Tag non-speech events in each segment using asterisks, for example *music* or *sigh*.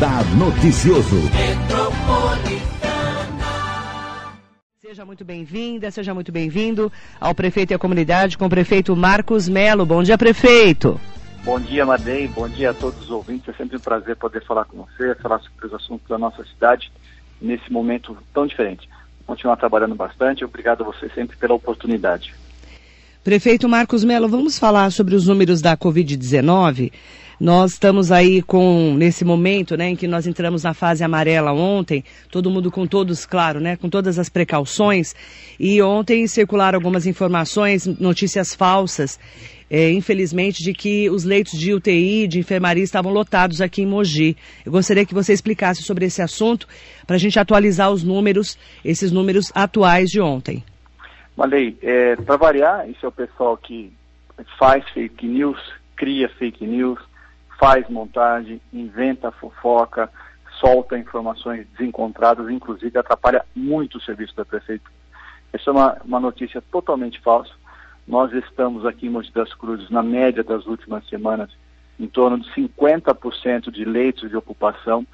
Radar Noticioso. Seja muito bem-vinda, seja muito bem-vindo ao prefeito e à comunidade com o prefeito Marcos Melo. Bom dia, prefeito. Bom dia, Madei. Bom dia a todos os ouvintes. É sempre um prazer poder falar com você, falar sobre os assuntos da nossa cidade nesse momento tão diferente. Continuar trabalhando bastante. Obrigado a você sempre pela oportunidade. Prefeito Marcos Melo, vamos falar sobre os números da Covid-19. Nós estamos aí com, nesse momento, né, em que nós entramos na fase amarela ontem, todo mundo com todos, claro, né, com todas as precauções, e ontem circularam algumas informações, notícias falsas, é, infelizmente, de que os leitos de UTI, de enfermaria, estavam lotados aqui em Mogi. Eu gostaria que você explicasse sobre esse assunto, para a gente atualizar os números, esses números atuais de ontem. Malei, é, para variar, isso é o pessoal que faz fake news, cria fake news, faz montagem, inventa fofoca, solta informações desencontradas, inclusive atrapalha muito o serviço da prefeitura. Essa é uma, uma notícia totalmente falsa. Nós estamos aqui em Monte das Cruzes, na média das últimas semanas, em torno de 50% de leitos de ocupação,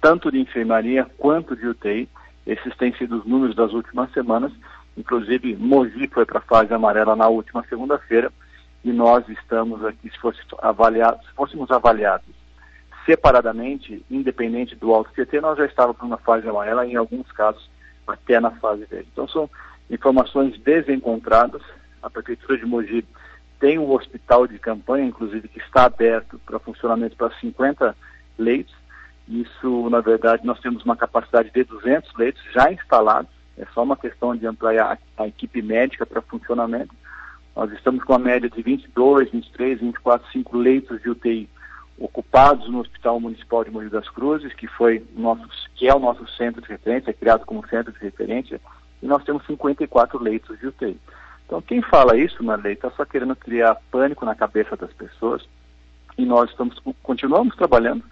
tanto de enfermaria quanto de UTI. Esses têm sido os números das últimas semanas. Inclusive, Mogi foi para a fase amarela na última segunda-feira e nós estamos aqui, se, fosse avaliado, se fôssemos avaliados separadamente, independente do alto CT, nós já estávamos na fase amarela, em alguns casos até na fase verde. Então são informações desencontradas. A Prefeitura de Mogi tem um hospital de campanha, inclusive, que está aberto para funcionamento para 50 leitos. Isso, na verdade, nós temos uma capacidade de 200 leitos já instalados. É só uma questão de ampliar a, a equipe médica para funcionamento. Nós estamos com a média de 22, 23, 24, 5 leitos de UTI ocupados no Hospital Municipal de Mogi das Cruzes, que foi nosso, que é o nosso centro de referência, é criado como centro de referência, e nós temos 54 leitos de UTI. Então, quem fala isso, Marley, está só querendo criar pânico na cabeça das pessoas, e nós estamos, continuamos trabalhando.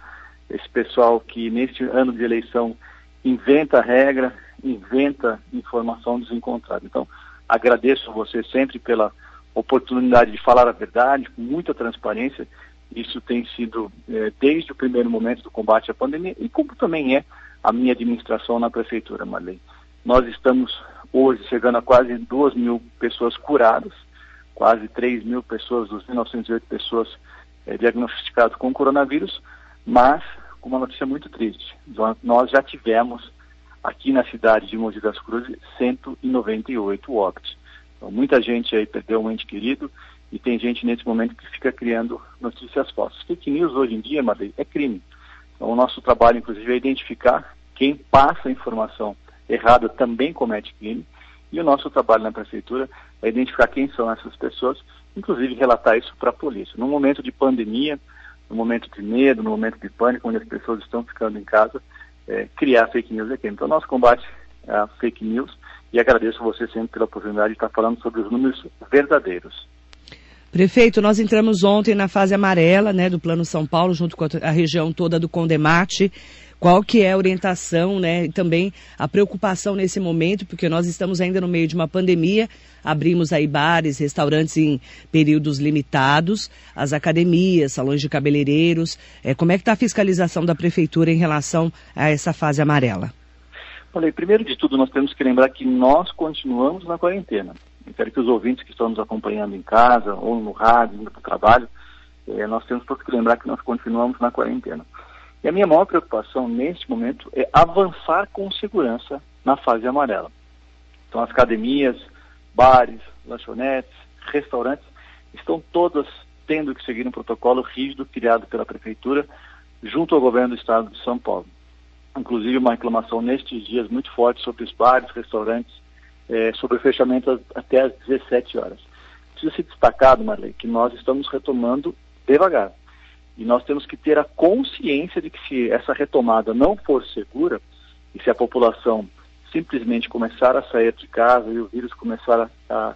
Esse pessoal que neste ano de eleição inventa regra, inventa informação desencontrada. Então, agradeço você sempre pela oportunidade de falar a verdade, com muita transparência. Isso tem sido é, desde o primeiro momento do combate à pandemia e como também é a minha administração na prefeitura, Marley. Nós estamos hoje chegando a quase 2 mil pessoas curadas, quase 3 mil pessoas dos 1.908 pessoas é, diagnosticadas com coronavírus, mas com uma notícia muito triste. Nós já tivemos aqui na cidade de Mogi das Cruzes 198 óbitos. Então, muita gente aí perdeu um ente querido e tem gente nesse momento que fica criando notícias falsas. Fake news hoje em dia, Madei, é crime. Então, o nosso trabalho, inclusive, é identificar quem passa a informação errada também comete crime. E o nosso trabalho na prefeitura é identificar quem são essas pessoas, inclusive relatar isso para a polícia. No momento de pandemia, no momento de medo, no momento de pânico, onde as pessoas estão ficando em casa, é, criar fake news é crime. Então, nosso combate a fake news e agradeço você sempre pela oportunidade de estar falando sobre os números verdadeiros. Prefeito, nós entramos ontem na fase amarela, né, do Plano São Paulo, junto com a região toda do Condemate. Qual que é a orientação, né, e também a preocupação nesse momento, porque nós estamos ainda no meio de uma pandemia, abrimos aí bares, restaurantes em períodos limitados, as academias, salões de cabeleireiros. É, como é que está a fiscalização da prefeitura em relação a essa fase amarela? Falei, primeiro de tudo, nós temos que lembrar que nós continuamos na quarentena. Eu quero que os ouvintes que estão nos acompanhando em casa ou no rádio, indo para o trabalho, eh, nós temos que lembrar que nós continuamos na quarentena. E a minha maior preocupação neste momento é avançar com segurança na fase amarela. Então, as academias, bares, lanchonetes, restaurantes estão todas tendo que seguir um protocolo rígido criado pela Prefeitura junto ao governo do Estado de São Paulo inclusive uma reclamação nestes dias muito forte sobre os bares, restaurantes, é, sobre o fechamento até às 17 horas. Precisa ser destacado, Marley, que nós estamos retomando devagar. E nós temos que ter a consciência de que se essa retomada não for segura, e se a população simplesmente começar a sair de casa e o vírus começar a, a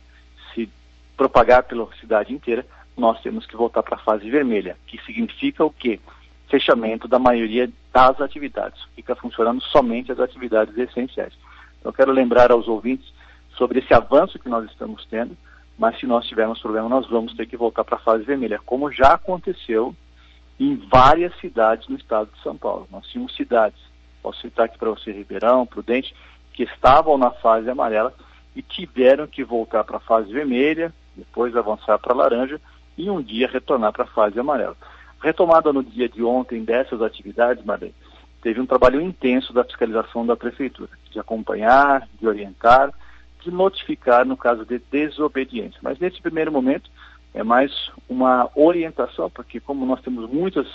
se propagar pela cidade inteira, nós temos que voltar para a fase vermelha, que significa o quê? fechamento da maioria das atividades. Fica funcionando somente as atividades essenciais. Então, quero lembrar aos ouvintes sobre esse avanço que nós estamos tendo, mas se nós tivermos problema, nós vamos ter que voltar para a fase vermelha, como já aconteceu em várias cidades no estado de São Paulo. Nós tínhamos cidades, posso citar aqui para você Ribeirão, Prudente, que estavam na fase amarela e tiveram que voltar para a fase vermelha, depois avançar para a laranja e um dia retornar para a fase amarela. Retomada no dia de ontem dessas atividades, Marlene, teve um trabalho intenso da fiscalização da prefeitura, de acompanhar, de orientar, de notificar no caso de desobediência. Mas nesse primeiro momento é mais uma orientação, porque como nós temos muitas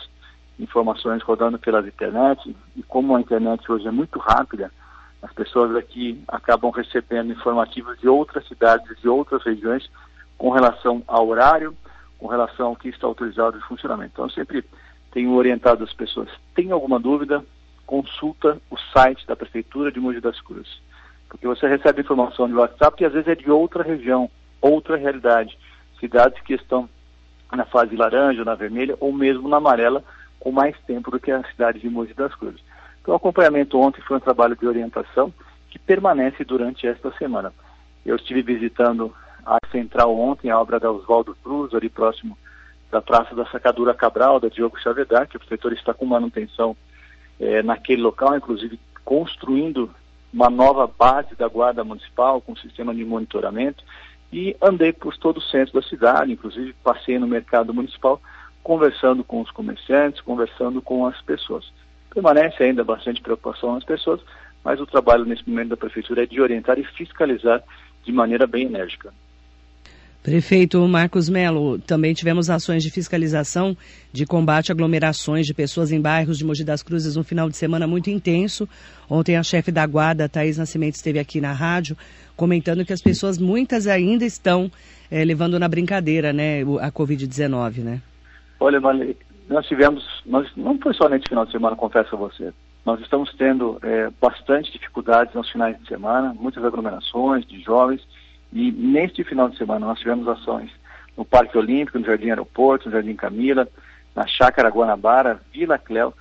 informações rodando pelas internet e como a internet hoje é muito rápida, as pessoas aqui acabam recebendo informativos de outras cidades, de outras regiões, com relação ao horário, com relação ao que está autorizado de funcionamento. Então, eu sempre tenho orientado as pessoas, tem alguma dúvida, consulta o site da Prefeitura de Mogi das Cruzes. Porque você recebe informação de WhatsApp e às vezes é de outra região, outra realidade. Cidades que estão na fase laranja, na vermelha ou mesmo na amarela, com mais tempo do que a cidade de Mogi das Cruzes. Então, o acompanhamento ontem foi um trabalho de orientação que permanece durante esta semana. Eu estive visitando a central ontem, a obra da Oswaldo Cruz, ali próximo da Praça da Sacadura Cabral, da Diogo Chavedar, que o prefeitor está com manutenção é, naquele local, inclusive construindo uma nova base da Guarda Municipal com sistema de monitoramento e andei por todo o centro da cidade, inclusive passei no mercado municipal conversando com os comerciantes, conversando com as pessoas. Permanece ainda bastante preocupação nas pessoas, mas o trabalho nesse momento da prefeitura é de orientar e fiscalizar de maneira bem enérgica. Prefeito Marcos Melo, também tivemos ações de fiscalização de combate a aglomerações de pessoas em bairros de Mogi das Cruzes, um final de semana muito intenso. Ontem a chefe da guarda, Thaís Nascimento, esteve aqui na rádio comentando que as pessoas, muitas ainda estão é, levando na brincadeira, né, a Covid-19, né? Olha, Marley, nós tivemos, nós, não foi só nesse final de semana, confesso a você, nós estamos tendo é, bastante dificuldades nos finais de semana, muitas aglomerações de jovens, e neste final de semana nós tivemos ações no Parque Olímpico, no Jardim Aeroporto, no Jardim Camila, na Chácara Guanabara, Vila Cléo,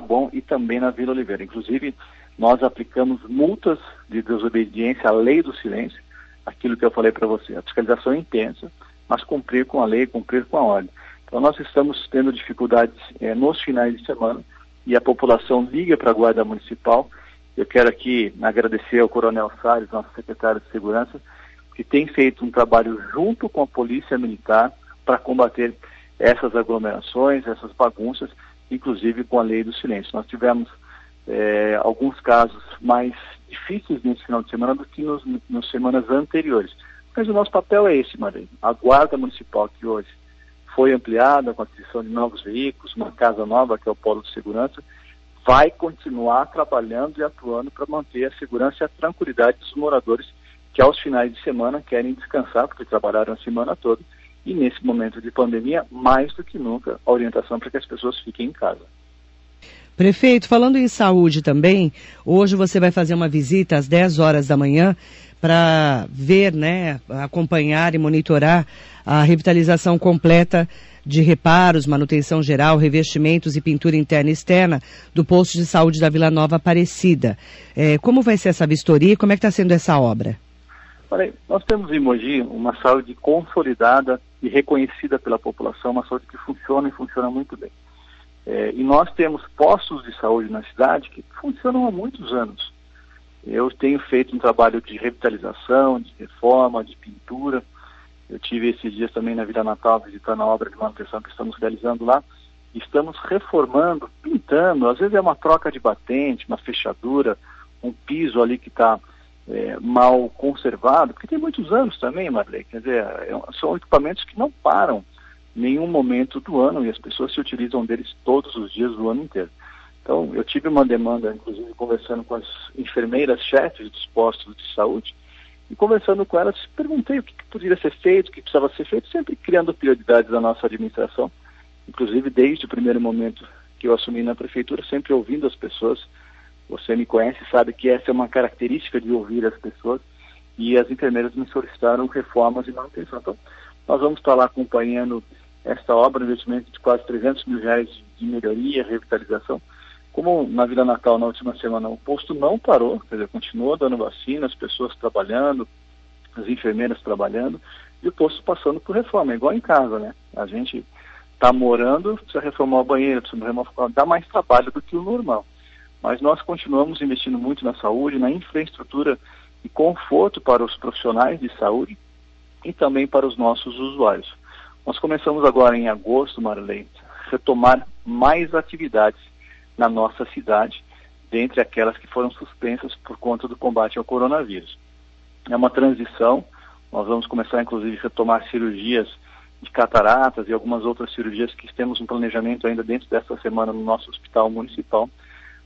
Bom e também na Vila Oliveira. Inclusive, nós aplicamos multas de desobediência à lei do silêncio, aquilo que eu falei para você. A fiscalização é intensa, mas cumprir com a lei, cumprir com a ordem. Então, nós estamos tendo dificuldades é, nos finais de semana e a população liga para a Guarda Municipal. Eu quero aqui agradecer ao Coronel Salles, nosso secretário de Segurança, que tem feito um trabalho junto com a Polícia Militar para combater essas aglomerações, essas bagunças, inclusive com a lei do silêncio. Nós tivemos é, alguns casos mais difíceis nesse final de semana do que nos, nas semanas anteriores. Mas o nosso papel é esse, Maria. A Guarda Municipal, que hoje foi ampliada com a aquisição de novos veículos, uma casa nova, que é o Polo de Segurança, vai continuar trabalhando e atuando para manter a segurança e a tranquilidade dos moradores que aos finais de semana querem descansar, porque trabalharam a semana toda, e nesse momento de pandemia, mais do que nunca, a orientação para que as pessoas fiquem em casa. Prefeito, falando em saúde também, hoje você vai fazer uma visita às 10 horas da manhã para ver, né, acompanhar e monitorar a revitalização completa de reparos, manutenção geral, revestimentos e pintura interna e externa do posto de saúde da Vila Nova Aparecida. É, como vai ser essa vistoria e como é que está sendo essa obra? Olha, nós temos em Mogi uma saúde consolidada e reconhecida pela população, uma saúde que funciona e funciona muito bem. É, e nós temos postos de saúde na cidade que funcionam há muitos anos. Eu tenho feito um trabalho de revitalização, de reforma, de pintura. Eu tive esses dias também na Vila Natal visitando a obra de manutenção que estamos realizando lá. Estamos reformando, pintando. Às vezes é uma troca de batente, uma fechadura, um piso ali que está é, mal conservado, porque tem muitos anos também, Marley, quer dizer, é, são equipamentos que não param nenhum momento do ano e as pessoas se utilizam deles todos os dias do ano inteiro. Então, eu tive uma demanda, inclusive conversando com as enfermeiras chefes dos postos de saúde, e conversando com elas, perguntei o que, que poderia ser feito, o que precisava ser feito, sempre criando prioridades da nossa administração, inclusive desde o primeiro momento que eu assumi na prefeitura, sempre ouvindo as pessoas, você me conhece sabe que essa é uma característica de ouvir as pessoas e as enfermeiras me solicitaram reformas e manutenção. Então, nós vamos estar lá acompanhando esta obra, um investimento de quase 300 mil reais de melhoria, revitalização. Como na Vila Natal, na última semana, o posto não parou, quer dizer, continuou dando vacina, as pessoas trabalhando, as enfermeiras trabalhando, e o posto passando por reforma, igual em casa, né? A gente está morando, precisa reformar o banheiro, precisa reformar, dá mais trabalho do que o normal. Mas nós continuamos investindo muito na saúde, na infraestrutura e conforto para os profissionais de saúde e também para os nossos usuários. Nós começamos agora em agosto, Marlene, retomar mais atividades na nossa cidade, dentre aquelas que foram suspensas por conta do combate ao coronavírus. É uma transição, nós vamos começar inclusive a retomar cirurgias de cataratas e algumas outras cirurgias que temos um planejamento ainda dentro dessa semana no nosso hospital municipal.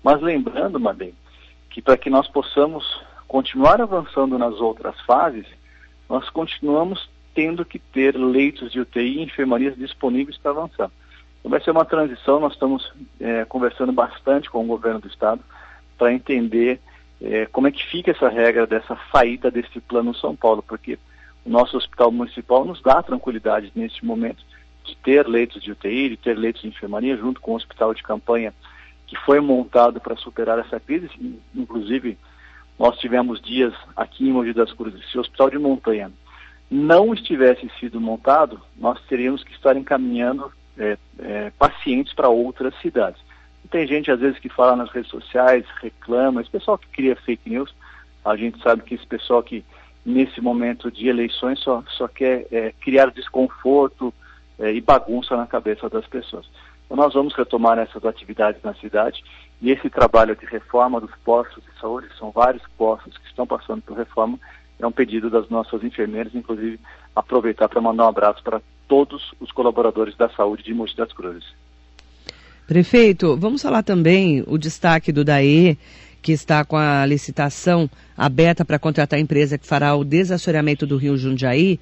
Mas lembrando, Madem, que para que nós possamos continuar avançando nas outras fases, nós continuamos tendo que ter leitos de UTI e enfermarias disponíveis para avançar. Então vai ser uma transição, nós estamos é, conversando bastante com o governo do estado para entender é, como é que fica essa regra dessa saída desse plano São Paulo, porque o nosso hospital municipal nos dá tranquilidade neste momento de ter leitos de UTI, de ter leitos de enfermaria, junto com o hospital de campanha que foi montado para superar essa crise, inclusive nós tivemos dias aqui em Mogi das Cruzes, se o hospital de montanha não estivesse sido montado, nós teríamos que estar encaminhando é, é, pacientes para outras cidades. Tem gente, às vezes, que fala nas redes sociais, reclama, esse pessoal que cria fake news, a gente sabe que esse pessoal que, nesse momento de eleições, só, só quer é, criar desconforto é, e bagunça na cabeça das pessoas. Então, nós vamos retomar essas atividades na cidade e esse trabalho de reforma dos postos de saúde, são vários postos que estão passando por reforma, é um pedido das nossas enfermeiras, inclusive aproveitar para mandar um abraço para todos os colaboradores da saúde de Mogi das Cruzes. Prefeito, vamos falar também o destaque do DAE, que está com a licitação aberta para contratar a empresa que fará o desassoreamento do Rio Jundiaí.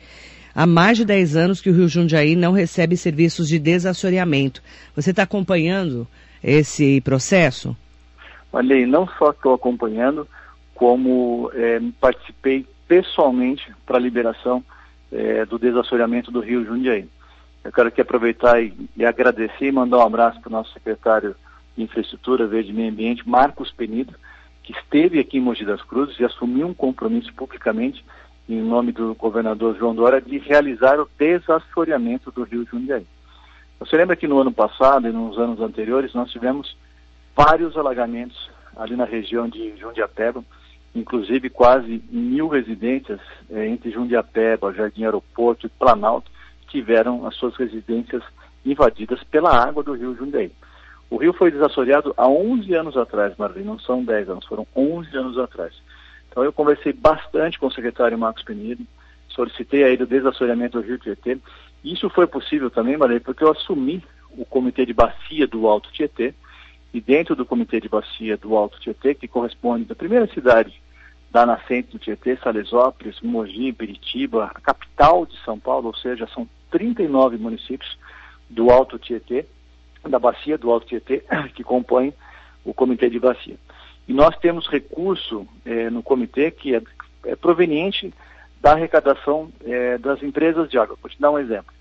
Há mais de 10 anos que o Rio Jundiaí não recebe serviços de desassoreamento. Você está acompanhando esse processo? Olha, não só estou acompanhando, como é, participei pessoalmente para a liberação é, do desassoreamento do Rio Jundiaí. Eu quero aqui aproveitar e, e agradecer e mandar um abraço para o nosso secretário de Infraestrutura, Verde e Meio Ambiente, Marcos Penido, que esteve aqui em Mogi das Cruzes e assumiu um compromisso publicamente, em nome do governador João Dória, de realizar o desassoreamento do Rio Jundiaí. Você lembra que no ano passado e nos anos anteriores nós tivemos vários alagamentos ali na região de Jundiapeba, inclusive quase mil residências eh, entre Jundiapeba, Jardim Aeroporto e Planalto tiveram as suas residências invadidas pela água do rio Jundiaí. O rio foi desassoreado há 11 anos atrás, Marlene, não são 10 anos, foram 11 anos atrás. Então eu conversei bastante com o secretário Marcos Penido, solicitei aí o desassoreamento do rio Tietê. Isso foi possível também, Marlene, porque eu assumi o comitê de bacia do Alto Tietê, e dentro do comitê de bacia do Alto Tietê, que corresponde da primeira cidade da nascente do Tietê, Salesópolis, Mogi, Biritiba, a capital de São Paulo, ou seja, são 39 municípios do Alto Tietê, da bacia do Alto Tietê, *coughs* que compõem o comitê de bacia. E nós temos recurso eh, no comitê que é, é, proveniente da arrecadação eh, das empresas de água. Vou te dar um exemplo.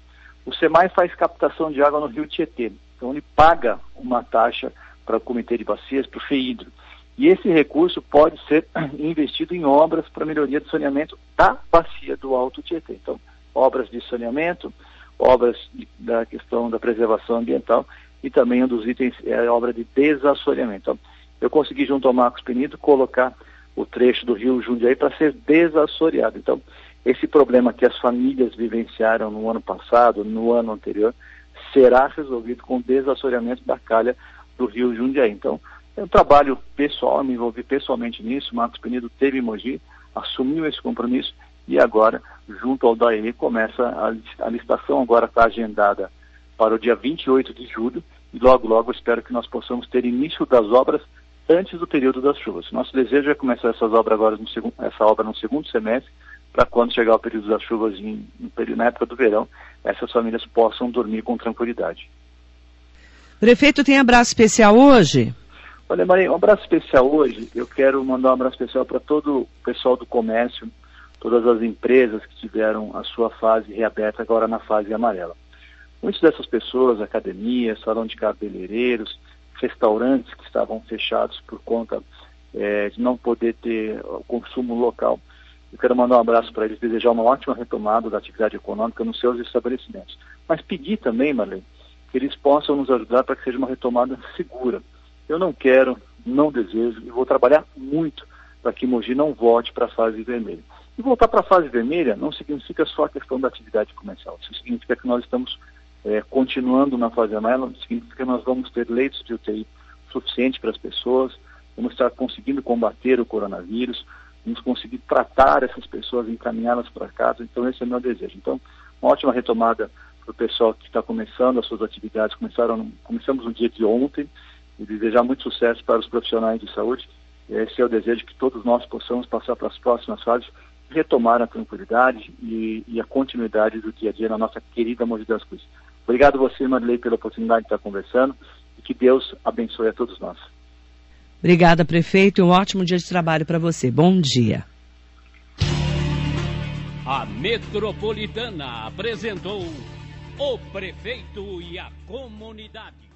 O SEMAI faz captação de água no rio Tietê, então ele paga uma taxa para o comitê de bacias, para o FEIDRO. E esse recurso pode ser *clears throat* investido em obras para melhoria do saneamento da bacia do Alto Tietê. Então, obras de saneamento, obras de, da questão da preservação ambiental e também um dos itens é a obra de desassoreamento. Então, eu consegui, junto ao Marcos Penido, colocar o trecho do rio Jundiaí para ser desassoreado. Então, esse problema que as famílias vivenciaram no ano passado, no ano anterior, será resolvido com o desassoreamento da calha do rio Jundiaí. Então, é um trabalho pessoal, me envolvi pessoalmente nisso, Marcos Penido teve Mogi, assumiu esse compromisso e agora, junto ao DAE, começa a licitação, agora está agendada para o dia 28 de julho e logo, logo espero que nós possamos ter início das obras antes do período das chuvas. Nosso desejo é começar essas obras agora no segundo, essa obra no segundo semestre, para quando chegar o período das chuvas em, em, na época do verão, essas famílias possam dormir com tranquilidade. Prefeito, tem abraço especial hoje? Olha, Maria, um abraço especial hoje. Eu quero mandar um abraço especial para todo o pessoal do comércio, todas as empresas que tiveram a sua fase reaberta agora na fase amarela. Muitas dessas pessoas, academias, salão de cabeleireiros, restaurantes que estavam fechados por conta é, de não poder ter o consumo local. Eu quero mandar um abraço para eles, desejar uma ótima retomada da atividade econômica nos seus estabelecimentos. Mas pedir também, Marlene, que eles possam nos ajudar para que seja uma retomada segura. Eu não quero, não desejo e vou trabalhar muito para que Mogi não volte para a fase vermelha. E voltar para a fase vermelha não significa só a questão da atividade comercial. Isso significa que nós estamos é, continuando na fase amarela, significa que nós vamos ter leitos de UTI suficiente para as pessoas, vamos estar conseguindo combater o coronavírus, vamos conseguir tratar essas pessoas, encaminhá-las para casa. Então, esse é o meu desejo. Então, uma ótima retomada para o pessoal que está começando as suas atividades. Começaram, começamos no dia de ontem e desejar muito sucesso para os profissionais de saúde. Esse é o desejo que todos nós possamos passar para as próximas fases retomar a tranquilidade e, e, a continuidade do dia a dia na nossa querida Mogi das Cruzes. Obrigado você, Marilei, pela oportunidade de estar conversando e que Deus abençoe a todos nós. Obrigada, prefeito, e um ótimo dia de trabalho para você. Bom dia. A Metropolitana apresentou o prefeito e a comunidade.